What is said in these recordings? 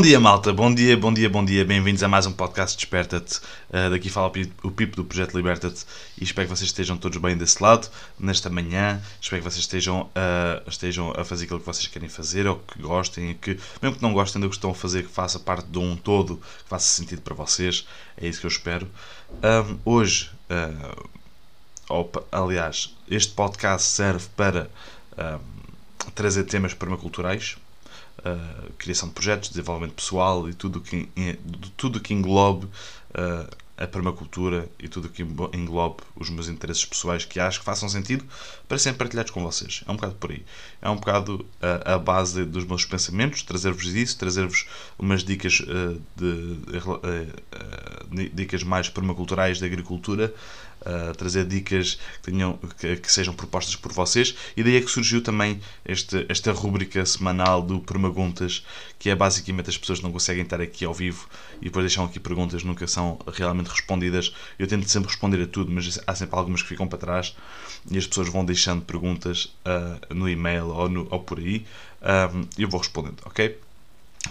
Bom dia, malta. Bom dia, bom dia, bom dia. Bem-vindos a mais um podcast Desperta-te. Uh, daqui fala o Pipo do Projeto Liberta-te e espero que vocês estejam todos bem desse lado, nesta manhã. Espero que vocês estejam, uh, estejam a fazer aquilo que vocês querem fazer ou que gostem, que, mesmo que não gostem do que estão a fazer, que faça parte de um todo, que faça sentido para vocês. É isso que eu espero. Um, hoje, uh, opa, aliás, este podcast serve para trazer temas permaculturais uh, criação de projetos, desenvolvimento pessoal e tudo que, tudo que englobe uh, a permacultura e tudo que englobe os meus interesses pessoais que acho que façam sentido para serem partilhados com vocês. É um bocado por aí. É um bocado a, a base dos meus pensamentos, trazer-vos isso, trazer-vos umas dicas, uh, de, uh, dicas mais permaculturais da agricultura, trazer dicas que, tenham, que, que, sejam propostas por vocês. E daí é que surgiu também este, esta rúbrica semanal do Permaguntas, que é basicamente as pessoas não conseguem estar aqui ao vivo e depois deixam aqui perguntas, nunca são realmente respondidas. Eu tento sempre responder a tudo, mas há sempre algumas que ficam para trás e as pessoas vão deixando perguntas uh, no e-mail ou, no, ou por aí e eu vou respondendo, ok?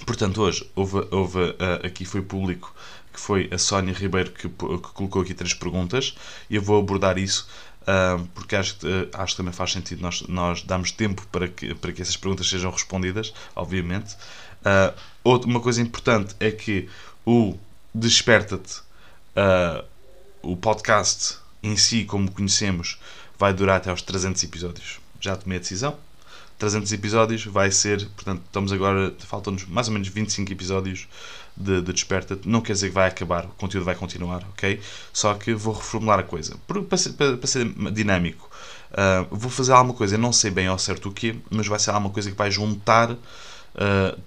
Portanto, hoje houve, houve uh, aqui foi público que foi a Sónia Ribeiro que, que, colocou aqui três perguntas e eu vou abordar isso uh, porque acho, uh, acho que também faz sentido nós, nós darmos tempo para que, para que essas perguntas sejam respondidas, obviamente. Outra, uma coisa importante é que o Desperta-te, o podcast em si, como conhecemos, vai durar até aos 300 episódios. Já tomei a decisão. 300 episódios vai ser, portanto, estamos agora, faltam-nos mais ou menos 25 episódios de, de Desperta, não quer dizer que vai acabar, o conteúdo vai continuar, ok? Só que vou reformular a coisa. Para ser, para, para ser dinâmico, uh, vou fazer alguma coisa, eu não sei bem ao certo o quê, mas vai ser alguma coisa que vai juntar uh,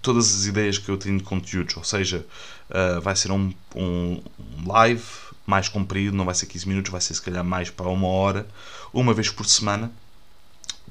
todas as ideias que eu tenho de conteúdos. Ou seja, uh, vai ser um, um, live mais comprido, não vai ser 15 minutos, vai ser se calhar mais para uma hora, uma vez por semana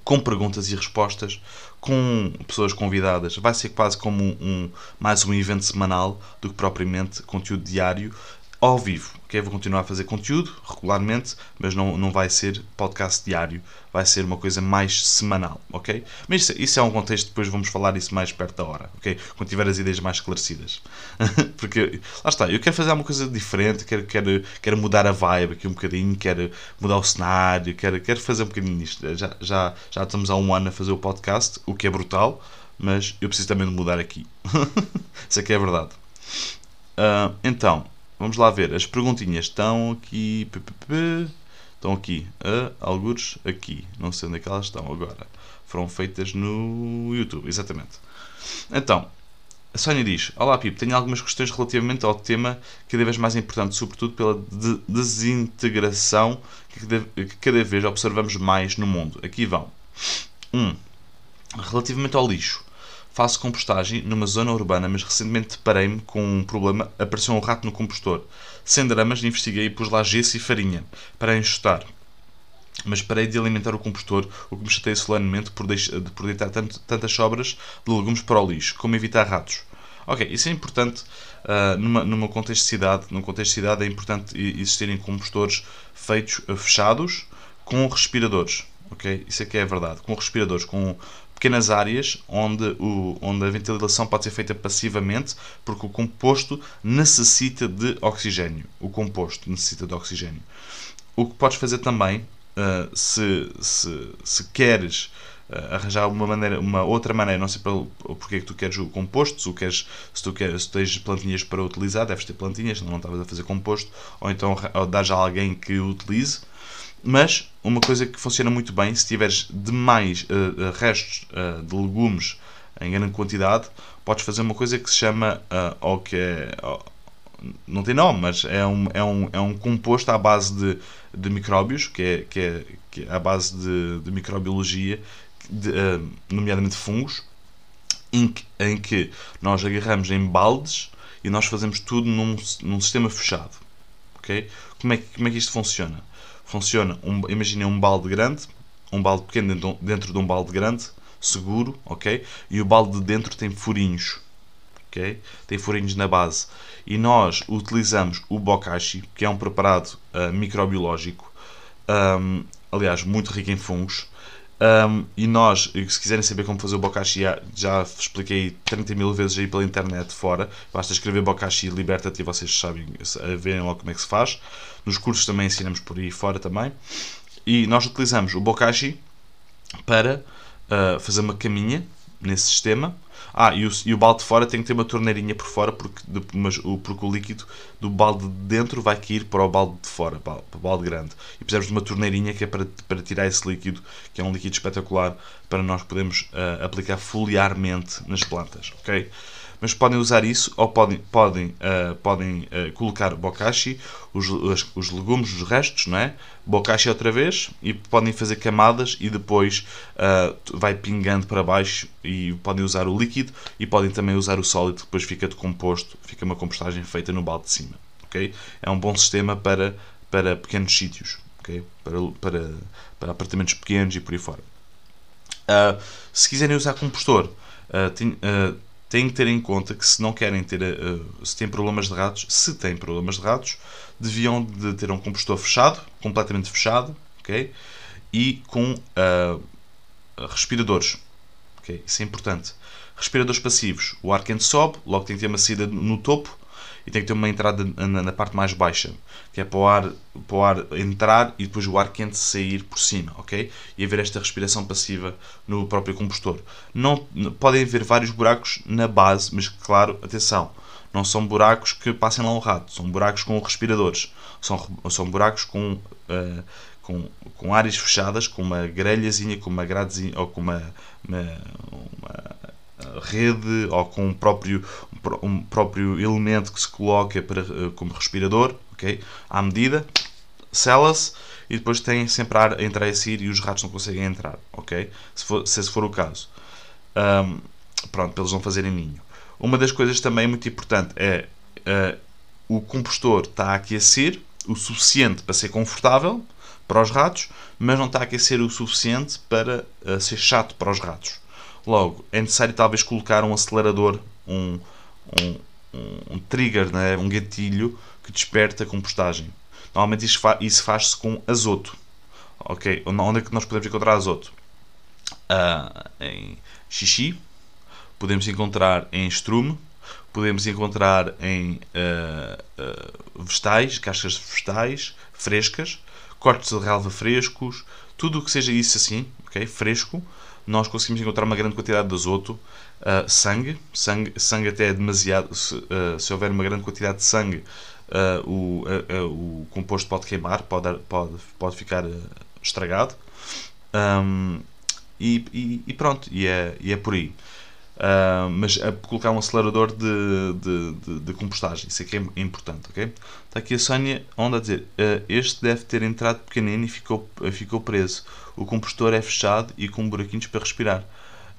com perguntas e respostas, com pessoas convidadas. Vai ser quase como um, um, mais um evento semanal do que propriamente conteúdo diário ao vivo. Okay? Vou continuar a fazer conteúdo regularmente, mas não, não vai ser podcast diário, vai ser uma coisa mais semanal, ok? Mas isso, isso é um contexto, depois vamos falar isso mais perto da hora, ok? Quando tiver as ideias mais esclarecidas. Porque, lá está, eu quero fazer uma coisa diferente, quero, quero, quero mudar a vibe aqui um bocadinho, quero mudar o cenário, quero, quero fazer um bocadinho nisto. Já, já, já estamos há um ano a fazer o podcast, o que é brutal, mas eu preciso também de mudar aqui. isso é que é verdade. Uh, então, Vamos lá ver. As perguntinhas estão aqui. Estão aqui. Uh, algures aqui. Não sei onde é que elas estão agora. Foram feitas no YouTube, exatamente. Então, a Sónia diz: Olá Pipo, tenho algumas questões relativamente ao tema cada vez mais importante, sobretudo pela de desintegração que cada vez observamos mais no mundo. Aqui vão. 1. Um, relativamente ao lixo. Faço compostagem numa zona urbana, mas recentemente deparei-me com um problema. Apareceu um rato no compostor. Sem dramas, investiguei e pus lá gesso e farinha para enxutar. Mas parei de alimentar o compostor, o que me chateia solenemente por, deix por deitar tanto, tantas sobras de legumes para o lixo. Como evitar ratos? Ok, isso é importante uh, numa, numa contexto de cidade. Num contexto de cidade é importante existirem compostores feitos uh, fechados com respiradores. Ok? Isso é que é verdade. Com respiradores, com pequenas áreas onde, o, onde a ventilação pode ser feita passivamente, porque o composto necessita de oxigênio. O composto necessita de oxigênio. O que podes fazer também, uh, se, se, se queres uh, arranjar uma, maneira, uma outra maneira, não sei porque é que tu queres o composto, se, queres, se tu queres, se tens plantinhas para utilizar, deves ter plantinhas, não estavas a fazer composto, ou então ou dar a alguém que utilize mas uma coisa que funciona muito bem, se tiveres demais uh, restos uh, de legumes em grande quantidade, podes fazer uma coisa que se chama, uh, ou que é, não tem nome, mas é um, é um, é um composto à base de, de micróbios, que é, que é, que é à base de, de microbiologia, de, nomeadamente fungos, em que, em que nós agarramos em baldes e nós fazemos tudo num, num sistema fechado. Okay? Como, é, como é que isto funciona? Funciona, um, imaginem um balde grande, um balde pequeno dentro, dentro de um balde grande, seguro, ok? E o balde de dentro tem furinhos, ok? Tem furinhos na base. E nós utilizamos o bokashi, que é um preparado uh, microbiológico, um, aliás, muito rico em fungos, Um, e nós, se quiserem saber como fazer o bokashi, já, já expliquei 30 mil vezes aí pela internet fora. Basta escrever bokashi liberta-te e vocês sabem, verem logo como é que se faz. Nos cursos também ensinamos por aí fora também. E nós utilizamos o bokashi para uh, fazer uma caminha nesse sistema. Ah, e o, e o balde de fora tem que ter uma torneirinha por fora porque, mas, o, porque o líquido do balde de dentro vai cair para o balde de fora, para o balde grande. E precisamos de uma torneirinha que é para, para tirar esse líquido, que é um líquido espetacular para nós podermos uh, aplicar foliarmente nas plantas, ok? Mas podem usar isso ou podem, podem, uh, podem uh, colocar bokashi, os, os, os, legumes, os restos, não é? Bokashi outra vez e podem fazer camadas e depois uh, vai pingando para baixo e podem usar o líquido e podem também usar o sólido, depois fica decomposto, fica uma compostagem feita no balde de cima, ok? É um bom sistema para, para pequenos sítios, ok? Para, para, para apartamentos pequenos e por aí fora. se quiserem usar compostor, tem, têm que ter em conta que se não querem ter, uh, se têm problemas de ratos, se têm problemas de ratos, deviam de ter um compostor fechado, completamente fechado, ok? E com uh, respiradores, ok? Isso é importante. Respiradores passivos, o ar quente sobe, logo tem que ter uma saída no topo e tem que ter uma entrada na, na, parte mais baixa, que é para o, ar, para o ar entrar e depois o ar quente sair por cima, ok? E haver esta respiração passiva no próprio combustor. Não, podem haver vários buracos na base, mas claro, atenção, não são buracos que passem lá um rato, são buracos com respiradores, são, são buracos com, uh, com, com áreas fechadas, com uma grelhazinha, com uma gradezinha, ou com uma, uma, uma rede ou com um próprio, um próprio elemento que se coloca para, eh, como respirador, ok? À medida, sela-se e depois tem sempre ar a entrar e sair e os ratos não conseguem entrar, ok? Se, for, se esse for o caso. Um, pronto, para eles não fazerem ninho. Uma das coisas também muito importante é uh, o compostor está a aquecer o suficiente para ser confortável para os ratos, mas não está a aquecer o suficiente para uh, ser chato para os ratos. Logo, é necessário talvez colocar um acelerador, um, um, um trigger, né? um gatilho que desperta a compostagem. Normalmente isso, fa isso faz-se com azoto. Ok? Onde é que nós podemos encontrar azoto? Uh, em xixi, podemos encontrar em estrume, podemos encontrar em uh, uh, vegetais, cascas de vegetais frescas, cortes de relva frescos, tudo o que seja isso assim, ok? Fresco, nós conseguimos encontrar uma grande quantidade de azoto, uh, sangue, sangue, sangue até é demasiado, se, uh, se houver uma grande quantidade de sangue, uh, o, o composto pode queimar, pode, pode, pode ficar estragado. Um, e, e, e, pronto, e é, e é por aí. Uh, mas a colocar um acelerador de, de, de, de, compostagem, isso aqui é importante, ok? Está aqui a Sónia onde a dizer, uh, este deve ter entrado pequenino e ficou, ficou preso. O compostor é fechado e com buraquinhos para respirar.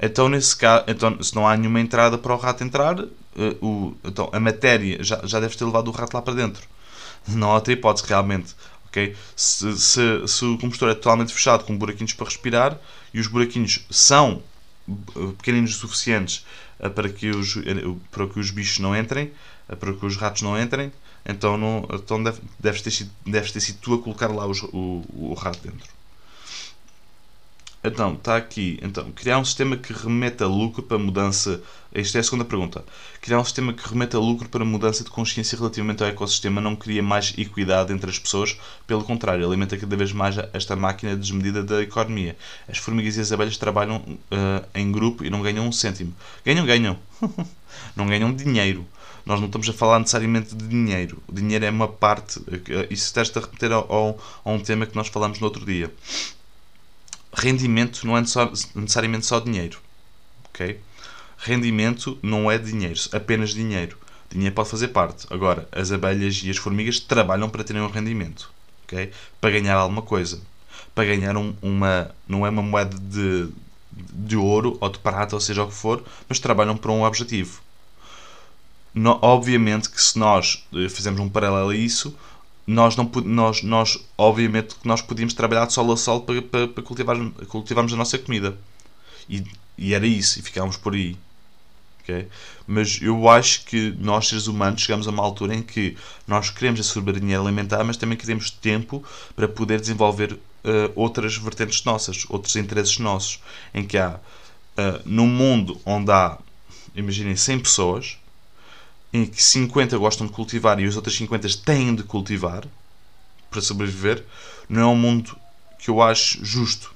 Então, nesse caso, então, se não há nenhuma entrada para o rato entrar, uh, o, então, a matéria já, já deve ter levado o rato lá para dentro. Não há outra hipótese, realmente. Okay? Se, se, se o compostor é totalmente fechado com buraquinhos para respirar e os buraquinhos são pequeninos o suficientes eh, para que os, eh, para que os bichos não entrem, eh, para que os ratos não entrem, então, não, então deve, deves, ter sido, deves ter sido tu a colocar lá os, o, o rato dentro. Então, está aqui. Então, criar um sistema que remeta lucro para mudança. Esta é a segunda pergunta. Criar um sistema que remeta lucro para mudança de consciência relativamente ao ecossistema não cria mais equidade entre as pessoas, pelo contrário, alimenta cada vez mais esta máquina desmedida da economia. As formigas e as abelhas trabalham uh, em grupo e não ganham um cêntimo. Ganham, ganham. não ganham dinheiro. Nós não estamos a falar necessariamente de dinheiro. O dinheiro é uma parte. Eh, isso está a remeter ao, ao, a um tema que nós falamos no outro dia rendimento não é necessariamente só dinheiro. Ok? Rendimento não é dinheiro, apenas dinheiro. Dinheiro pode fazer parte. Agora, as abelhas e as formigas trabalham para terem um rendimento. ok? Para ganhar alguma coisa. Para ganhar um, uma. Não é uma moeda de, de ouro ou de prata, ou seja o que for, mas trabalham para um objetivo. No, obviamente que se nós eh, fizermos um paralelo a isso, nós, não, nós, nós obviamente que nós podíamos trabalhar de sol a sol para, para, para cultivar, cultivarmos a nossa comida. E, e era isso, e ficámos por aí. Okay? Mas eu acho que nós, seres humanos, chegamos a uma altura em que nós queremos a soberania alimentar, mas também queremos tempo para poder desenvolver uh, outras vertentes nossas, outros interesses nossos, em que há, uh, num mundo onde há, imaginem, 100 pessoas, em que 50 gostam de cultivar e os outros 50 têm de cultivar para sobreviver, não é um mundo que eu acho justo.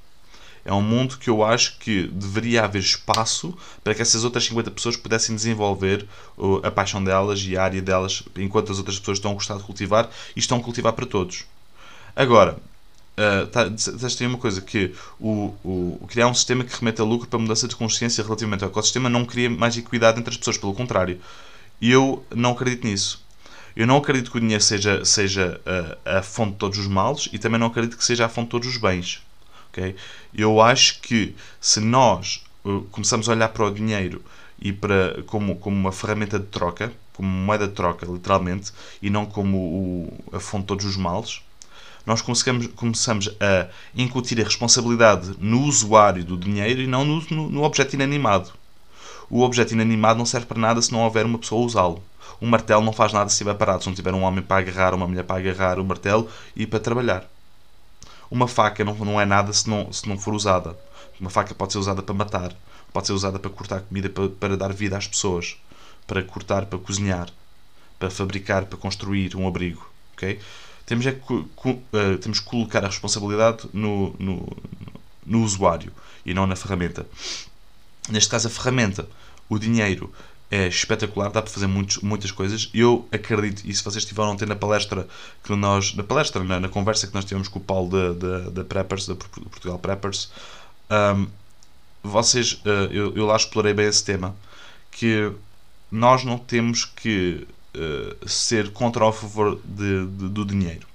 É um mundo que eu acho que deveria haver espaço para que essas outras 50 pessoas pudessem desenvolver a paixão delas e a área delas, enquanto as outras pessoas estão a gostar de cultivar e estão a cultivar para todos. Agora, Uh, tá, uma coisa que o, o, criar um sistema que remete a lucro para mudança de consciência relativamente ao ecossistema não cria mais equidade entre as pessoas, pelo contrário. Eu não acredito nisso. Eu não acredito que o dinheiro seja, seja a, a fonte de todos os males e também não acredito que seja a fonte de todos os bens. Okay? Eu acho que se nós uh, começamos a olhar para o dinheiro e para, como, como uma ferramenta de troca, como moeda de troca, literalmente, e não como o, a fonte de todos os males, nós começamos a incutir a responsabilidade no usuário do dinheiro e não no, no, no objeto inanimado. O objeto inanimado não serve para nada se não houver uma pessoa a usá-lo. Um martelo não faz nada se estiver parado, se não tiver um homem para agarrar, uma mulher para agarrar o martelo e para trabalhar. Uma faca não, não é nada se não, se não for usada. Uma faca pode ser usada para matar, pode ser usada para cortar comida, para, para dar vida às pessoas, para cortar, para cozinhar, para fabricar, para construir um abrigo. Okay? temos, é que, uh, temos que colocar a responsabilidade no, no, no usuário e não na ferramenta. Neste caso, a ferramenta, o dinheiro, é espetacular, dá para fazer muitos, muitas coisas. Eu acredito, e se vocês estiveram ontem na palestra que nós, na palestra, na, na conversa que nós tivemos com o Paulo da, da, Preppers, da Portugal Preppers, um, vocês, uh, eu, eu lá explorei bem esse tema, que nós não temos que eh, ser contra ou a favor de, de, do dinheiro.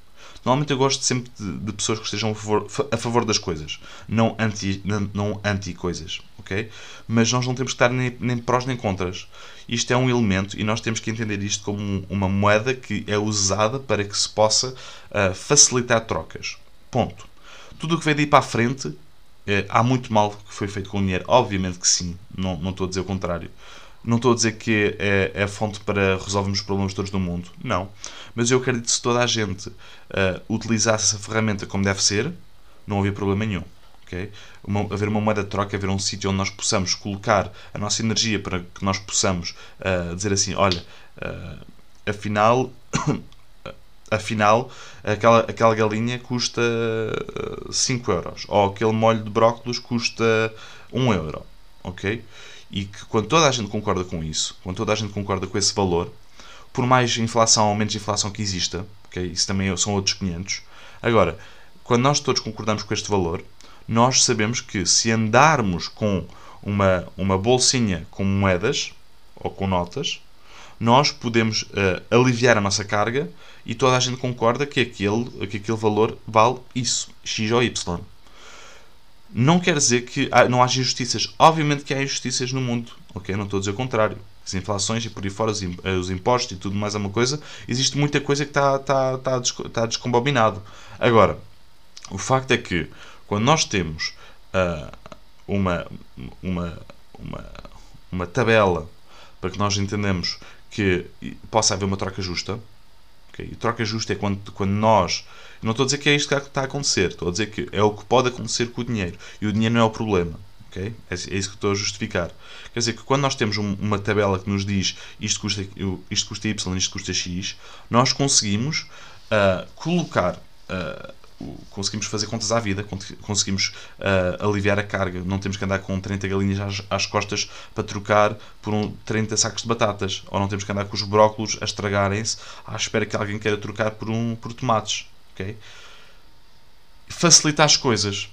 Normalmente eu gosto sempre de, de pessoas que estejam a favor, a favor, das coisas, não anti, não anti coisas, ok? Mas nós não temos que estar nem, nem prós nem contras. Isto é um elemento e nós temos que entender isto como uma moeda que é usada para que se possa uh, facilitar trocas. Ponto. Tudo o que vem daí para a frente, uh, há muito mal que foi feito com o dinheiro. Obviamente que sim, não, não estou a dizer o contrário. Não estou a dizer que é, é a fonte para resolvermos os problemas todos do mundo. Não. Mas eu acredito que se toda a gente uh, utilizasse essa ferramenta como deve ser, não havia problema nenhum. Okay? Uma, haver uma moeda de troca, haver um sítio onde nós possamos colocar a nossa energia para que nós possamos uh, dizer assim: olha, uh, afinal. afinal, aquela, aquela galinha custa 5 euros, ou aquele molho de brócolos custa 1 euro, ok? E que quando toda a gente concorda com isso, quando toda a gente concorda com esse valor, por mais inflação ou menos inflação que exista, okay, isso também são outros 500. Agora, quando nós todos concordamos com este valor, nós sabemos que se andarmos com uma, uma bolsinha com moedas ou com notas, nós podemos uh, aliviar a nossa carga e toda a gente concorda que aquele, que aquele valor vale isso, X ou Y não quer dizer que não haja injustiças. Obviamente que há injustiças no mundo, ok? Não estou a dizer o contrário. As inflações e por aí fora os, eh, impostos e tudo mais é uma coisa. Existe muita coisa que está, está, está, está descombobinado. Agora, o facto é que quando nós temos uh, uma, uma, uma, uma tabela para que nós entendamos que possa haver uma troca justa, okay? e troca justa é quando, quando nós não estou a dizer que é isto que está a acontecer, estou a dizer que é o que pode acontecer com o dinheiro. E o dinheiro não é o problema. Okay? É, é isso que estou a justificar. Quer dizer que quando nós temos um, uma tabela que nos diz isto custa, isto custa Y, isto custa X, nós conseguimos uh, colocar. Uh, conseguimos fazer contas à vida, conseguimos uh, aliviar a carga. Não temos que andar com 30 galinhas às, às costas para trocar por um, 30 sacos de batatas. Ou não temos que andar com os brócolos a estragarem-se à espera que alguém queira trocar por, um, por tomates Facilita as coisas.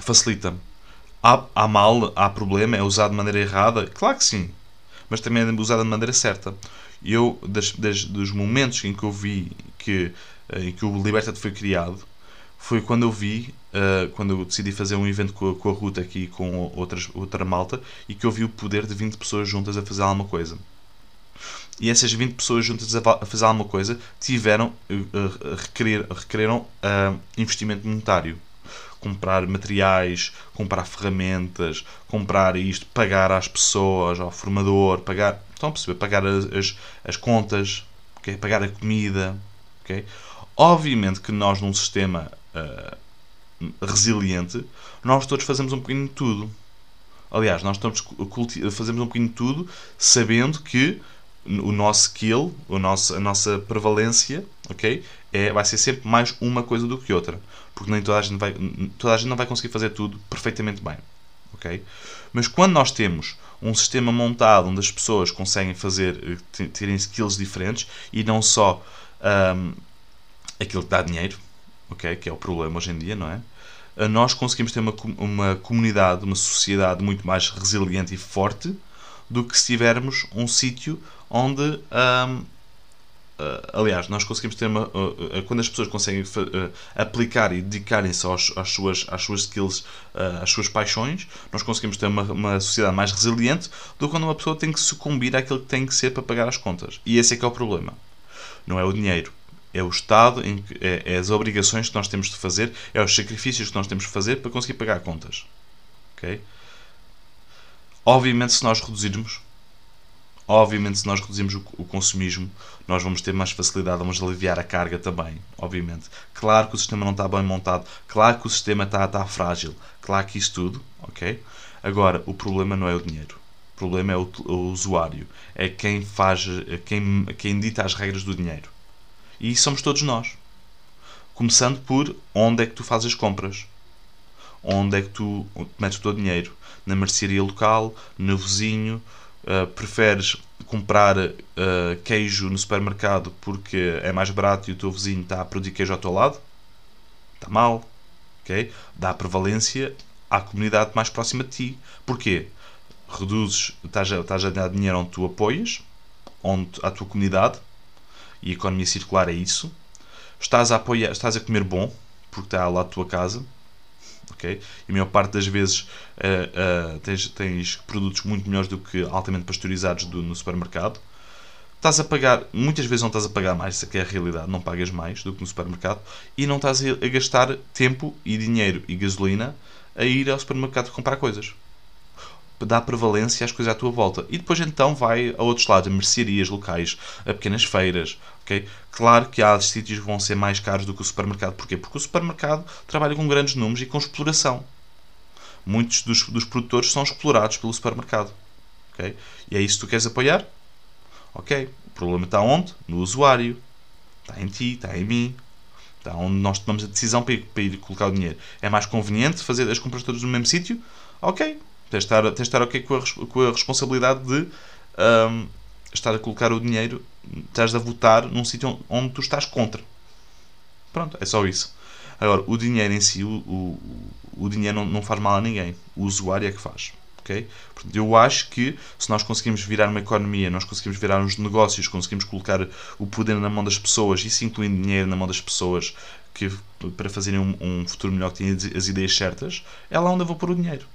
Facilita. Há, há mal, há problema, é usado de maneira errada? Claro que sim. Mas também é usado de maneira certa. Eu, dos momentos em que eu vi que, eh, em que o Libertad foi criado, foi quando eu vi, uh, quando eu decidi fazer um evento com a, com a Ruta aqui com outras, outra malta, e que eu vi o poder de 20 pessoas juntas a fazer alguma coisa e essas 20 pessoas juntas a fazer alguma coisa tiveram, uh, requerer, requereram uh, investimento monetário. Comprar materiais, comprar ferramentas, comprar isto, pagar às pessoas, ao formador, pagar, estão a perceber, pagar as, as, as contas, okay? pagar a comida. Okay? Obviamente que nós num sistema uh, resiliente, nós todos fazemos um bocadinho de tudo. Aliás, nós estamos fazemos um bocadinho de tudo sabendo que o nosso skill, o nosso, a nossa prevalência, ok? É, vai ser sempre mais uma coisa do que outra. Porque nem toda a gente vai, toda a gente não vai conseguir fazer tudo perfeitamente bem, ok? Mas quando nós temos um sistema montado onde as pessoas conseguem fazer, eh, terem skills diferentes e não só um, aquilo que dá dinheiro, ok? Que é o problema hoje em dia, não é? Eh, nós conseguimos ter uma, uma comunidade, uma sociedade muito mais resiliente e forte do que se tivermos um sítio onde. Um, eh, aliás, nós conseguimos ter uma. Uh, uh, quando as pessoas conseguem aplicar e dedicarem-se às suas, às suas skills, às suas paixões, nós conseguimos ter uma, uma sociedade mais resiliente do que quando uma pessoa tem que sucumbir àquilo que tem que ser para pagar as contas. E esse é que é o problema. Não é o dinheiro é o Estado, é, é, as obrigações que nós temos de fazer, é os sacrifícios que nós temos de fazer para conseguir pagar contas. Ok? Obviamente, se nós reduzirmos, obviamente, se nós reduzirmos o, o consumismo, nós vamos ter mais facilidade, vamos aliviar a carga também, obviamente. Claro que o sistema não está bem montado, claro que o sistema está, está frágil, claro que isso tudo, ok? Agora, o problema não é o dinheiro. O problema é o, o usuário. É quem faz, quem, quem dita as regras do dinheiro. E somos todos nós. Começando por onde é que tu fazes as compras. Onde é que tu metes o teu dinheiro. Na mercearia local, no vizinho. Uh, preferes comprar uh, queijo no supermercado porque é mais barato e o teu vizinho está a produzir queijo ao teu lado? Está mal. Okay? Dá prevalência à comunidade mais próxima de ti. Porquê? Reduzes, estás a, estás a dar dinheiro onde tu apoias, onde, à tua comunidade, e economia circular é isso. Estás a apoiar, estás a comer bom, porque está lá a tua casa, ok? E a maior parte das vezes uh, uh, tens, tens, produtos muito melhores do que altamente pasteurizados do, no supermercado. Estás a pagar, muitas vezes não estás a pagar mais, isso aqui é a realidade, não pagas mais do que no supermercado e não estás a, a gastar tempo e dinheiro e gasolina a ir ao supermercado comprar coisas dá prevalência às coisas à tua volta. E depois então vai a outros lados, a mercearias locais, a pequenas feiras. Okay? Claro que há sítios que vão ser mais caros do que o supermercado. Porquê? Porque o supermercado trabalha com grandes números e com exploração. Muitos dos, dos produtores são explorados pelo supermercado. Okay? E é isso que tu queres apoiar? Ok. O problema está onde? No usuário. Está em ti, está em mim. Está onde nós tomamos a decisão para ir, para ir colocar o dinheiro. É mais conveniente fazer as compras todas no mesmo sítio? Ok. Tens de estar, tens de estar ok com a, com a responsabilidade de um, estar a colocar o dinheiro, estás a votar num sítio onde tu estás contra. Pronto, é só isso. Agora, o dinheiro em si, o, o, o dinheiro não, não faz mal a ninguém. O usuário é que faz. Okay? Portanto, eu acho que se nós conseguimos virar uma economia, nós conseguimos virar uns negócios, conseguimos colocar o poder na mão das pessoas, isso incluindo dinheiro na mão das pessoas que, para fazerem um, um futuro melhor que tenham as ideias certas, é lá onde eu vou pôr o dinheiro.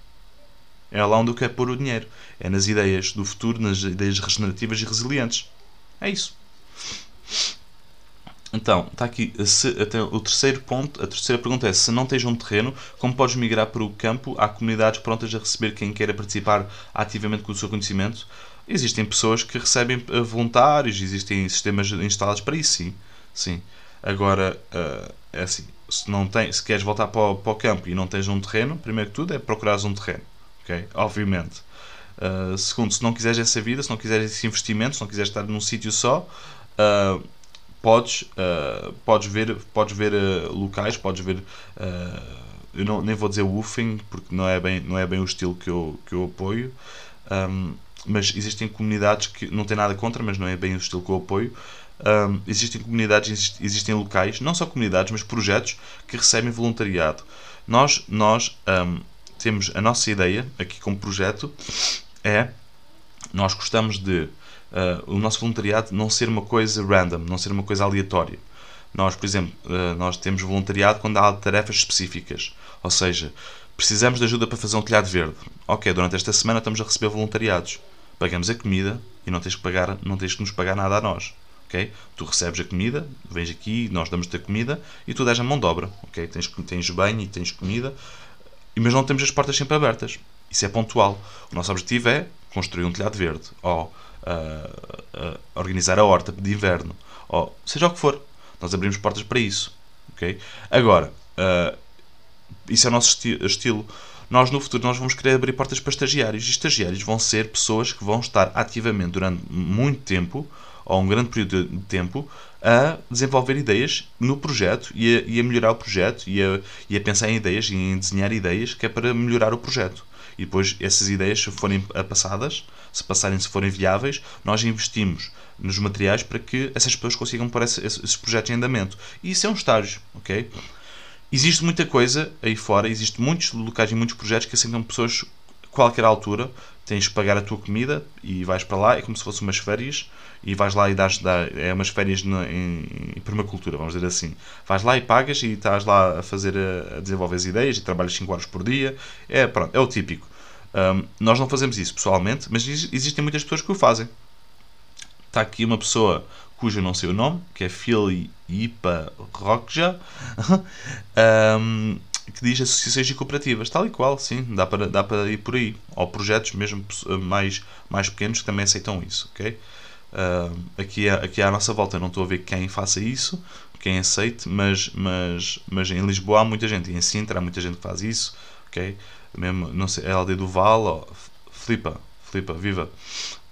É lá onde eu quero pôr o dinheiro. É nas ideias do futuro, nas ideias regenerativas e resilientes. É isso. Então, está aqui se, até o terceiro ponto. A terceira pergunta é: se não tens um terreno, como podes migrar para o campo? Há comunidades prontas a receber quem queira participar ativamente com o seu conhecimento? Existem pessoas que recebem eh, voluntários, existem sistemas instalados para isso, sim. sim. Agora, uh, é assim: se, não tem, se queres voltar para o, para o campo e não tens um terreno, primeiro que tudo é procurares um terreno ok? Obviamente. Uh, segundo, se não quiseres essa vida, se não quiseres esse investimento, se não quiseres estar num sítio só, uh, podes, uh, podes ver, podes ver locais, podes ver. eu não, nem vou dizer woofing, porque não é bem, não é bem o estilo que eu, que eu apoio. Um, mas existem comunidades que não tem nada contra, mas não é bem o estilo que eu apoio. Um, existem comunidades, existem locais, não só comunidades, mas projetos que recebem voluntariado. Nós, nós um, temos a nossa ideia aqui como projeto é nós gostamos de uh, o nosso voluntariado não ser uma coisa random, não ser uma coisa aleatória. Nós, por exemplo, uh, nós temos voluntariado quando há tarefas específicas, ou seja, precisamos de ajuda para fazer um telhado verde. Ok, durante esta semana estamos a receber voluntariados. Pagamos a comida e não tens que pagar, não tens que nos pagar nada a nós. ok Tu recebes a comida, vens aqui, nós damos-te a comida e tu dás a mão de obra. ok Tens, tens banho e tens comida, mas não temos as portas sempre abertas. Isso é pontual. O nosso objetivo é construir um telhado verde, ou uh, uh, organizar a horta de inverno, ou seja o que for. Nós abrimos portas para isso. Okay? Agora, uh, isso é o nosso esti estilo. Nós, no futuro, nós vamos querer abrir portas para estagiários. E estagiários vão ser pessoas que vão estar ativamente durante muito tempo, ou um grande período de tempo, a desenvolver ideias no projeto e a, e a melhorar o projeto e a, e a, pensar em ideias e em desenhar ideias que é para melhorar o projeto. E depois essas ideias, se forem passadas, se passarem, se forem viáveis, nós investimos nos materiais para que essas pessoas consigam pôr esses projetos em andamento. E isso é um estágio, ok? Existe muita coisa aí fora, existe muitos locais e muitos projetos que aceitam pessoas qualquer altura. Tens que pagar a tua comida e vais para lá, é como se fossem umas férias, e vais lá e dás, dá, é umas férias na, em, em, permacultura, vamos dizer assim. Vais lá e pagas e estás lá a fazer, a, a desenvolver as ideias e trabalhas 5 horas por dia. É, pronto, é o típico. Um, nós não fazemos isso pessoalmente, mas existem muitas pessoas que o fazem. Está aqui uma pessoa cujo não sei o nome, que é Phil Ipa Rockja, um, que diz associações e cooperativas, tal e qual, sim, dá para, dá para ir por aí. Ou projetos mesmo mais, mais pequenos que também aceitam isso, ok? Uh, aqui, é, aqui é à nossa volta, não estou a ver quem faça isso, quem aceite, mas, mas, mas em Lisboa há muita gente, e em Sintra há muita gente que faz isso, ok? Mesmo, não sei, a aldeia do Val, flipa, flipa, viva.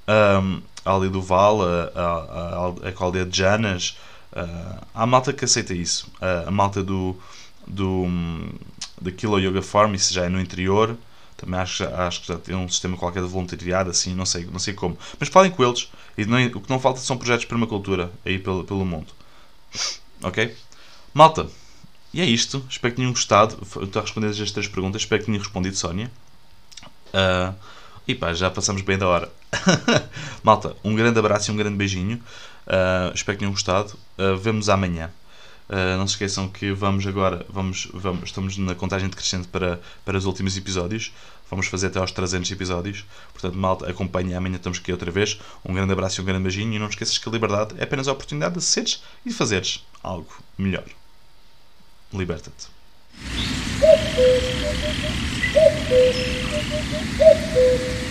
Um, a aldeia do Val, a, a, a, a aldeia de Janas, uh, há malta que aceita isso. Uh, a malta do, do, da Kilo Yoga Farm, isso já é no interior, também acho, acho que já tem um sistema qualquer de voluntariado, assim, não sei, não sei como. Mas falem com eles. E não, o que não falta são projetos de permacultura aí pelo, pelo mundo. Ok? Malta, e é isto. Espero que tenham gostado. Estou a responder as três perguntas. Espero que tenham respondido, Sónia. Uh, e pá, já passamos bem da hora. Malta, um grande abraço e um grande beijinho. Uh, espero que tenham gostado. Uh, vemos amanhã. Uh, não se esqueçam que vamos agora, vamos, vamos, estamos na contagem decrescente para, para os últimos episódios. Vamos fazer até aos 300 episódios. Portanto, malta, acompanhem. Amanhã estamos aqui outra vez. Um grande abraço e um grande beijinho. E não esqueças que a liberdade é apenas a oportunidade de seres e de fazeres algo melhor. Liberta-te.